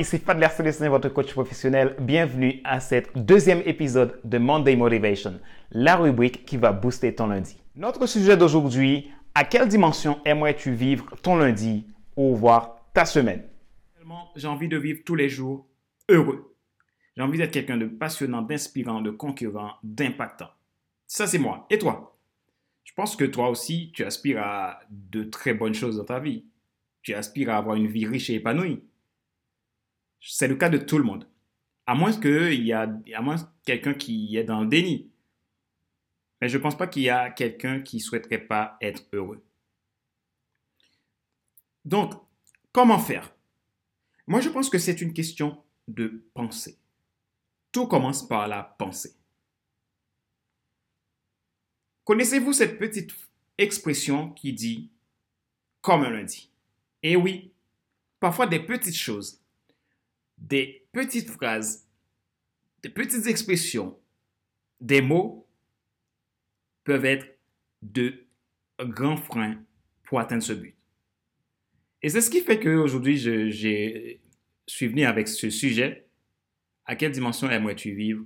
ici Fadler Célestin, votre coach professionnel. Bienvenue à cet deuxième épisode de Monday Motivation, la rubrique qui va booster ton lundi. Notre sujet d'aujourd'hui, à quelle dimension aimerais-tu vivre ton lundi ou voir ta semaine? J'ai envie de vivre tous les jours heureux. J'ai envie d'être quelqu'un de passionnant, d'inspirant, de conquérant, d'impactant. Ça, c'est moi. Et toi? Je pense que toi aussi, tu aspires à de très bonnes choses dans ta vie. Tu aspires à avoir une vie riche et épanouie. C'est le cas de tout le monde. À moins qu'il y a, à moins quelqu'un qui est dans le déni. Mais je ne pense pas qu'il y a quelqu'un qui souhaiterait pas être heureux. Donc, comment faire? Moi, je pense que c'est une question de pensée. Tout commence par la pensée. Connaissez-vous cette petite expression qui dit comme un lundi? Eh oui, parfois des petites choses des petites phrases, des petites expressions, des mots peuvent être de grands freins pour atteindre ce but. Et c'est ce qui fait qu'aujourd'hui, je, je suis venu avec ce sujet. À quelle dimension aimerais-tu vivre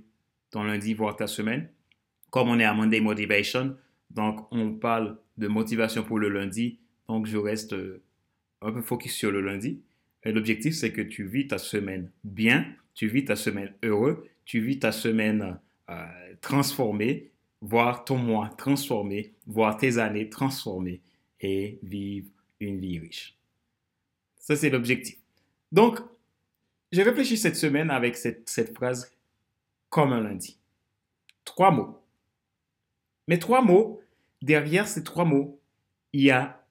ton lundi, voire ta semaine? Comme on est à Monday Motivation, donc on parle de motivation pour le lundi, donc je reste euh, un peu focus sur le lundi. L'objectif, c'est que tu vis ta semaine bien, tu vis ta semaine heureux, tu vis ta semaine euh, transformée, voir ton mois transformé, voir tes années transformées et vivre une vie riche. Ça, c'est l'objectif. Donc, j'ai réfléchi cette semaine avec cette phrase comme un lundi. Trois mots. Mais trois mots, derrière ces trois mots, il y a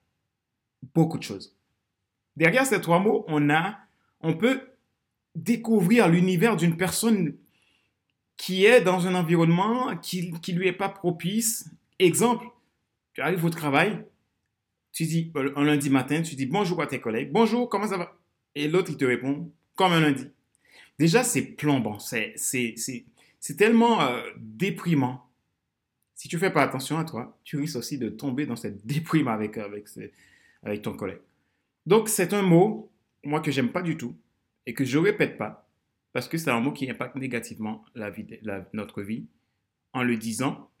beaucoup de choses. Derrière ces trois mots, on peut découvrir l'univers d'une personne qui est dans un environnement qui ne lui est pas propice. Exemple, tu arrives au travail, tu dis un lundi matin, tu dis bonjour à tes collègues, bonjour, comment ça va? Et l'autre, il te répond comme un lundi. Déjà, c'est plombant, c'est tellement euh, déprimant. Si tu fais pas attention à toi, tu risques aussi de tomber dans cette déprime avec ton collègue. Donc, c'est un mot, moi, que j'aime pas du tout et que je répète pas parce que c'est un mot qui impacte négativement la vie, notre vie en le disant.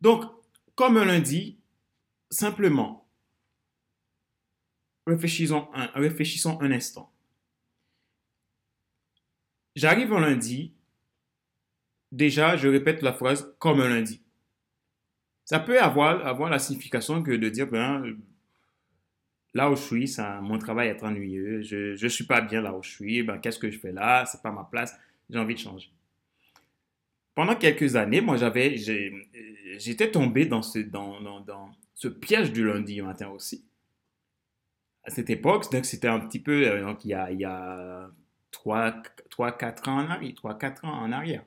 Donc, comme un lundi, simplement, réfléchissons un, réfléchissons un instant. J'arrive un lundi, déjà, je répète la phrase comme un lundi. Ça peut avoir, avoir la signification que de dire, ben, là où je suis, ça, mon travail est ennuyeux, je ne suis pas bien là où je suis, ben, qu'est-ce que je fais là, c'est pas ma place, j'ai envie de changer. Pendant quelques années, moi, j'avais, j'étais tombé dans ce, dans, dans, dans, ce piège du lundi matin aussi. À cette époque, donc c'était un petit peu, euh, donc il y a, il y a 3, 3, 4 ans en arrière, 3, 4 ans en arrière.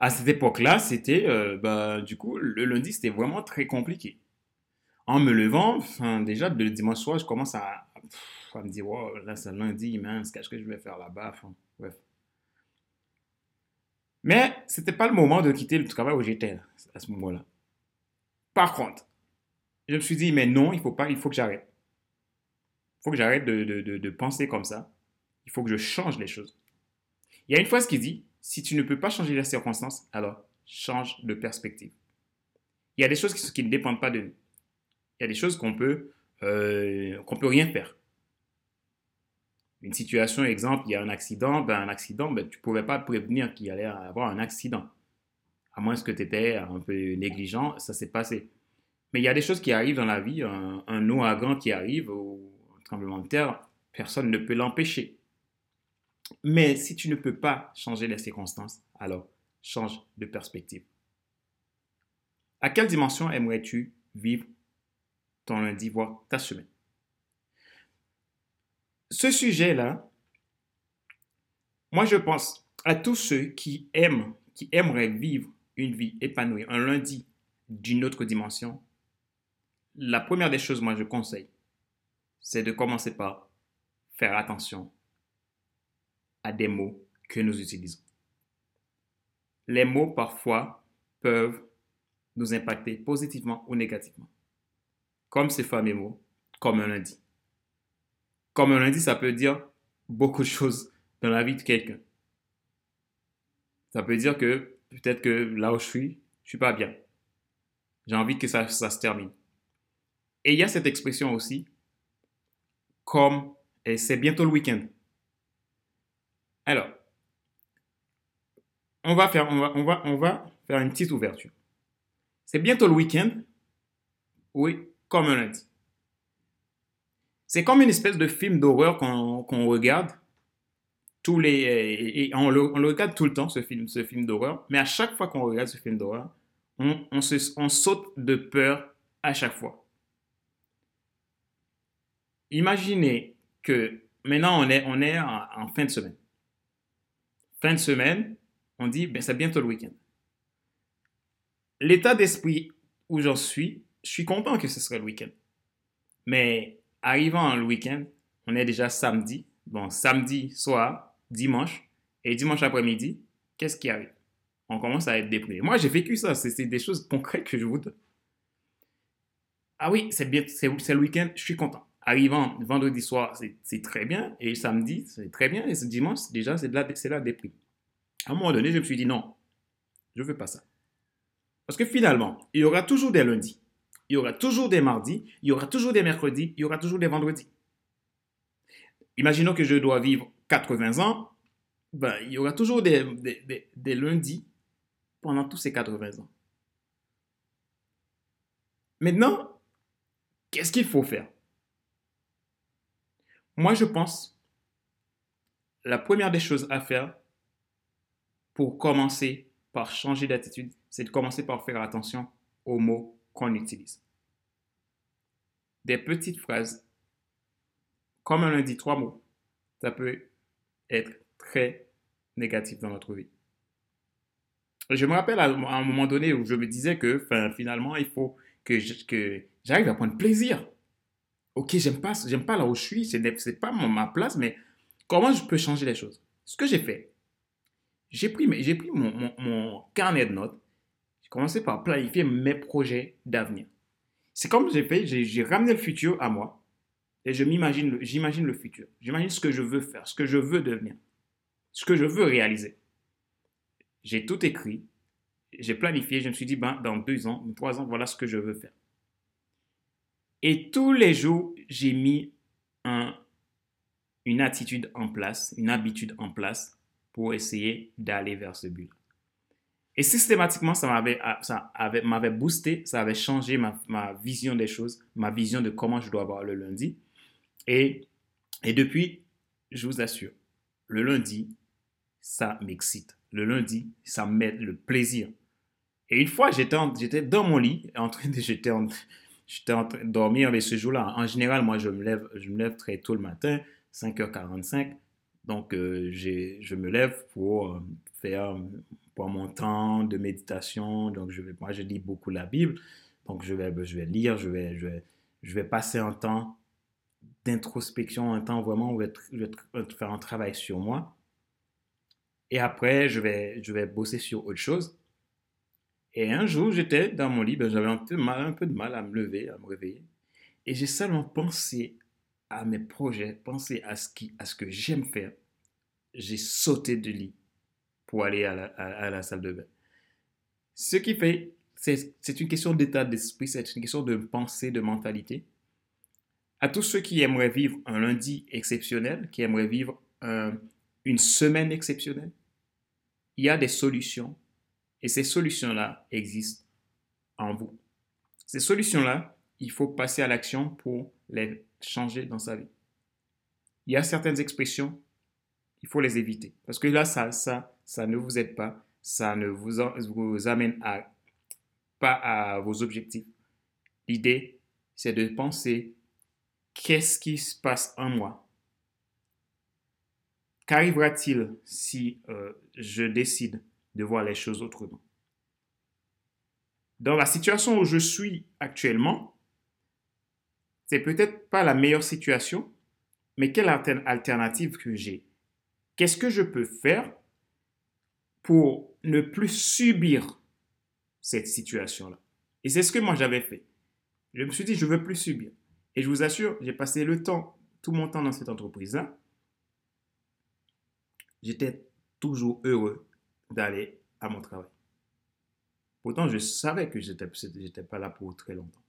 À cette époque-là, c'était, euh, ben, du coup, le lundi, c'était vraiment très compliqué en me levant, déjà le dimanche soir, je commence à, me dire, wow, là c'est lundi, mince, qu'est-ce que je vais faire là-bas? Bref. Mais c'était pas le moment de quitter le travail où j'étais à ce moment-là. Par contre, je me suis dit, mais non, il faut pas, il faut que j'arrête. Il faut que j'arrête de, penser comme ça. Il faut que je change les choses. Il y a une phrase qui dit, si tu ne peux pas changer les circonstances, alors change de perspective. Il y a des choses qui ne dépendent pas de nous il y a des choses qu'on peut, euh, qu'on peut rien faire. Une situation, exemple, il y a un accident, ben, un accident, ben, tu ne pouvais pas prévenir qu'il allait avoir un accident. À moins que tu étais un peu négligent, ça s'est passé. Mais il y a des choses qui arrivent dans la vie, un, un ouragan qui arrive, un tremblement de terre, personne ne peut l'empêcher. Mais si tu ne peux pas changer les circonstances, alors change de perspective. À quelle dimension aimerais-tu vivre lundi, voire ta semaine. Ce sujet-là, moi je pense à tous ceux qui aiment, qui aimeraient vivre une vie épanouie, un lundi d'une autre dimension. La première des choses, moi je conseille, c'est de commencer par faire attention à des mots que nous utilisons. Les mots parfois peuvent nous impacter positivement ou négativement comme ces fameux mots, comme un lundi. Comme un lundi, ça peut dire beaucoup de choses dans la vie de quelqu'un. Ça peut dire que peut-être que là où je suis, je suis pas bien. J'ai envie que ça, ça se termine. Et il y a cette expression aussi, comme c'est bientôt le week-end. Alors, on va faire, on va, on va, on va faire une petite ouverture. C'est bientôt le week-end. Oui, comme un lundi. C'est comme une espèce de film d'horreur qu'on regarde. On le, regarde tout le temps, ce film, ce film d'horreur. Mais à chaque fois qu'on regarde ce film d'horreur, on, saute de peur à chaque fois. Imaginez que maintenant on est, est en, fin de semaine. Fin de semaine, on dit, ben, c'est bientôt le week-end. L'état d'esprit où j'en suis, je suis content que ce serait le week-end. Mais arrivant le week-end, on est déjà samedi. Bon, samedi soir, dimanche, et dimanche après-midi, qu'est-ce qui arrive? On commence à être déprimé. Moi, j'ai vécu ça. C'est des choses concrètes que je vous donne. Ah oui, c'est bien, c'est le week-end, je suis content. Arrivant vendredi soir, c'est très bien. Et samedi, c'est très bien. Et ce dimanche, déjà, c'est la, la déprime. À un moment donné, je me suis dit non, je ne veux pas ça. Parce que finalement, il y aura toujours des lundis, il y aura toujours des mardis, il y aura toujours des mercredis, il y aura toujours des vendredis. Imaginons que je dois vivre 80 ans, ben, il y aura toujours des, lundis pendant tous ces 80 ans. Maintenant, qu'est-ce qu'il faut faire? Moi, je pense, la première des choses à faire pour commencer par changer d'attitude, c'est de commencer par faire attention aux mots qu'on utilise. Des petites phrases, comme on a dit trois mots, ça peut être très négatif dans notre vie. Je me rappelle à un moment donné où je me disais que finalement, il faut que, j'arrive à prendre plaisir. Ok, j'aime pas, pas là où je suis, c'est, pas ma place, mais comment je peux changer les choses? Ce que j'ai fait, j'ai pris, pris mon, carnet de notes, j'ai commencé par planifier mes projets d'avenir. C'est comme j'ai fait, j'ai ramené le futur à moi et je m'imagine, j'imagine le futur. J'imagine ce que je veux faire, ce que je veux devenir, ce que je veux réaliser. J'ai tout écrit, j'ai planifié, je me suis dit, ben, dans deux ans, trois ans, voilà ce que je veux faire. Et tous les jours, j'ai mis un, une attitude en place, une habitude en place pour essayer d'aller vers ce but. Et systématiquement, ça m'avait, ah, ça avait, m'avait boosté, ça avait changé ma, ma, vision des choses, ma vision de comment je dois avoir le lundi. Et, et depuis, je vous assure, le lundi, ça m'excite. Le lundi, ça m'aide le plaisir. Et une fois, j'étais, j'étais dans mon lit, en train de, j'étais, en, j'étais en train de dormir, mais ce jour-là, en général, moi, je me lève, je me lève très tôt le matin, 5h45. Donc, euh, je me lève pour euh, faire mon temps de méditation. Donc, je vais, moi, je lis beaucoup la Bible. Donc, je vais, je vais lire, je vais, je vais, je vais passer un temps d'introspection, un temps vraiment où je vais, faire un travail sur moi. Et après, je vais, je vais bosser sur autre chose. Et un jour, j'étais dans mon lit, ben, j'avais un peu, mal, un peu de mal à me lever, à me réveiller. Et j'ai seulement pensé à mes projets, penser à ce, qui, à ce que j'aime faire, j'ai sauté de lit pour aller à la, salle de bain. Ce qui fait, c'est une question d'état d'esprit, c'est une question de pensée, de mentalité. À tous ceux qui aimeraient vivre un lundi exceptionnel, qui aimeraient vivre une semaine exceptionnelle, il y a des solutions et ces solutions-là existent en vous. Ces solutions-là, il faut passer à l'action pour les changer dans sa vie. Il y a certaines expressions, il faut les éviter. Parce que là, ça, ça, ça ne vous aide pas, ça ne vous, vous amène pas à vos objectifs. L'idée, c'est de penser qu'est-ce qui se passe en moi? Qu'arrivera-t-il si euh, je décide de voir les choses autrement? Dans la situation où je suis actuellement, c'est peut-être pas la meilleure situation, mais quelle alternative que j'ai? Qu'est-ce que je peux faire pour ne plus subir cette situation-là Et c'est ce que moi j'avais fait. Je me suis dit, je veux plus subir. Et je vous assure, j'ai passé le temps, tout mon temps dans cette entreprise-là. j'étais toujours heureux d'aller à mon travail. Pourtant, je savais que je n'étais pas là pour très longtemps.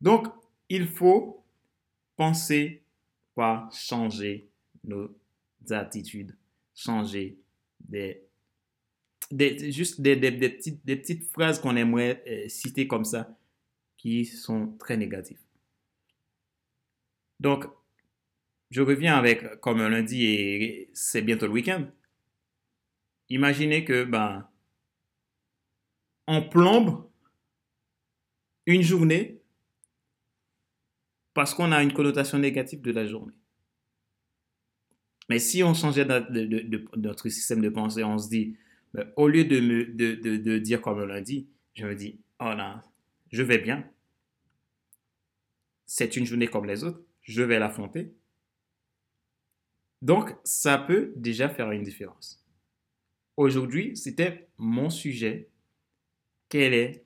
Donc, il faut penser par changer nos attitudes, changer des, juste des, petites, phrases qu'on aimerait euh, citer comme ça qui sont très négatives. Donc, je reviens avec, comme un lundi et c'est bientôt le week-end. Imaginez que, ben, on plombe une journée parce qu'on a une connotation négative de la journée. Mais si on changeait notre système de pensée, on se dit, ben, au lieu de, me, de, dire comme un lundi, je me dis, oh là, je vais bien. C'est une journée comme les autres, je vais l'affronter. Donc, ça peut déjà faire une différence. Aujourd'hui, c'était mon sujet. Quelle est,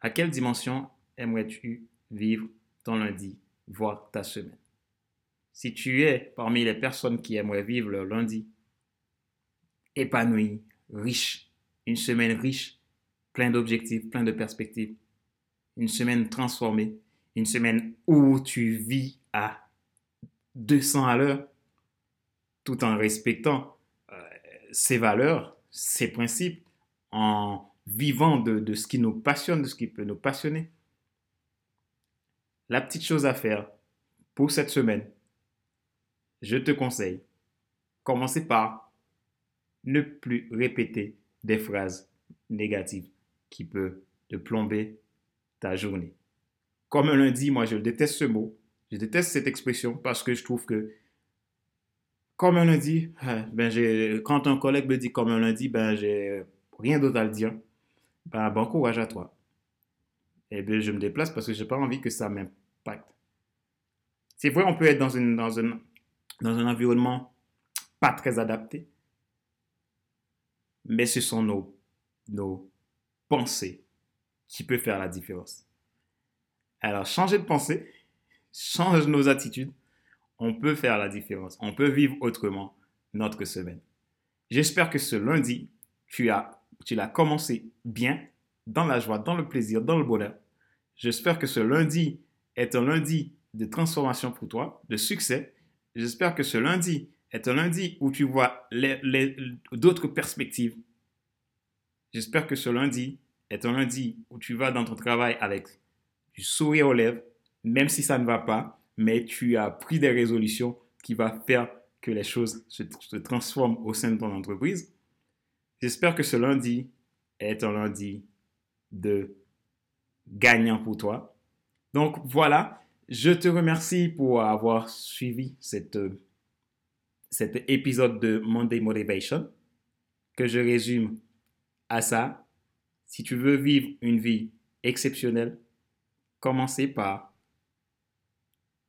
à quelle dimension aimerais-tu vivre ton lundi, voire ta semaine? Si tu es parmi les personnes qui aimeraient vivre leur lundi épanoui, riche, une semaine riche, plein d'objectifs, plein de perspectives, une semaine transformée, une semaine où tu vis à 200 à l'heure, tout en respectant euh, ses valeurs, ses principes, en vivant de, de, ce qui nous passionne, de ce qui peut nous passionner. La petite chose à faire pour cette semaine, je te conseille, commencez par ne plus répéter des phrases négatives qui peuvent te plomber ta journée. Comme un lundi, moi je déteste ce mot, je déteste cette expression parce que je trouve que comme un lundi, hein, ben quand un collègue me dit comme un lundi, ben j'ai rien d'autre à le dire. Ben bon courage à toi. Et bien je me déplace parce que j'ai pas envie que ça m'impacte. C'est vrai, on peut être dans, une, dans, une, dans un environnement pas très adapté, mais ce sont nos, nos pensées qui peuvent faire la différence. Alors, changer de pensée, change nos attitudes, on peut faire la différence. On peut vivre autrement notre semaine. J'espère que ce lundi, tu tu l'as commencé bien, dans la joie, dans le plaisir, dans le bonheur. J'espère que ce lundi est un lundi de transformation pour toi, de succès. J'espère que ce lundi est un lundi où tu vois d'autres perspectives. J'espère que ce lundi est un lundi où tu vas dans ton travail avec du sourire aux lèvres, même si ça ne va pas, mais tu as pris des résolutions qui vont faire que les choses se, transforment au sein de ton entreprise. J'espère que ce lundi est un lundi de gagnant pour toi. Donc voilà, je te remercie pour avoir suivi cette, cet épisode de Monday Motivation que je résume à ça. Si tu veux vivre une vie exceptionnelle, commencez par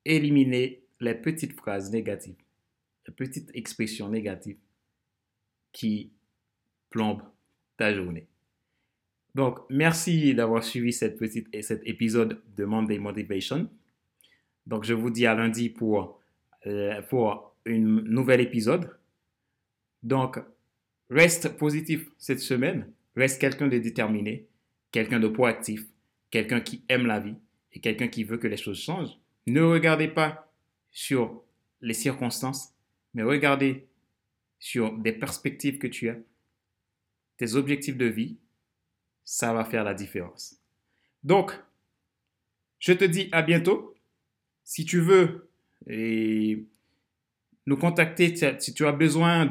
éliminer les petites phrases négatives, les petites expressions négatives qui plombent ta journée. Donc, merci d'avoir suivi cette petite, cet épisode de Monday Motivation. Donc, je vous dis à lundi pour, euh, pour un nouvel épisode. Donc, reste positif cette semaine. Reste quelqu'un de déterminé, quelqu'un de proactif, quelqu'un qui aime la vie et quelqu'un qui veut que les choses changent. Ne regardez pas sur les circonstances, mais regardez sur des perspectives que tu as, tes objectifs de vie, ça va faire la différence. Donc, je te dis à bientôt. Si tu veux nous contacter, si tu as besoin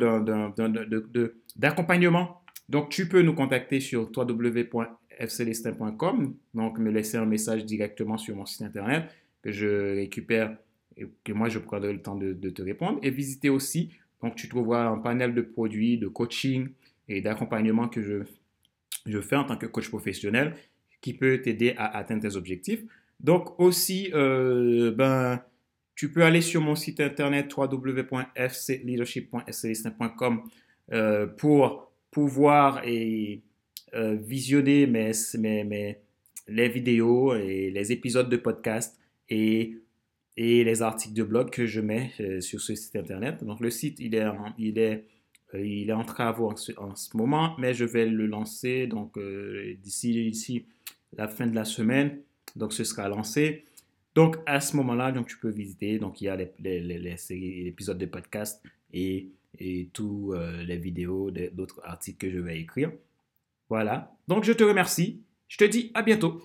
d'accompagnement, donc tu peux nous contacter sur www.fcelestin.com, donc me laisser un message directement sur mon site internet que je récupère et que moi je prendrai le temps de, te répondre. Et visiter aussi, donc tu trouveras un panel de produits, de coaching et d'accompagnement que je, fais en tant que coach professionnel qui peut t'aider à atteindre tes objectifs. Donc aussi, euh, ben, tu peux aller sur mon site internet www.fcleadership.com euh, pour pouvoir et, euh, visionner mes, les vidéos et les épisodes de podcast et, et les articles de blog que je mets euh, sur ce site internet. Donc le site, il est, il est Euh, il est en travaux en ce, en moment, mais je vais le lancer d'ici d'ici la fin de la semaine. Donc ce sera lancé. Donc à ce moment-là, donc tu peux visiter. Donc il y a les, les, les, épisodes de podcast et, et tous euh, les vidéos d'autres articles que je vais écrire. Voilà. Donc je te remercie. Je te dis à bientôt.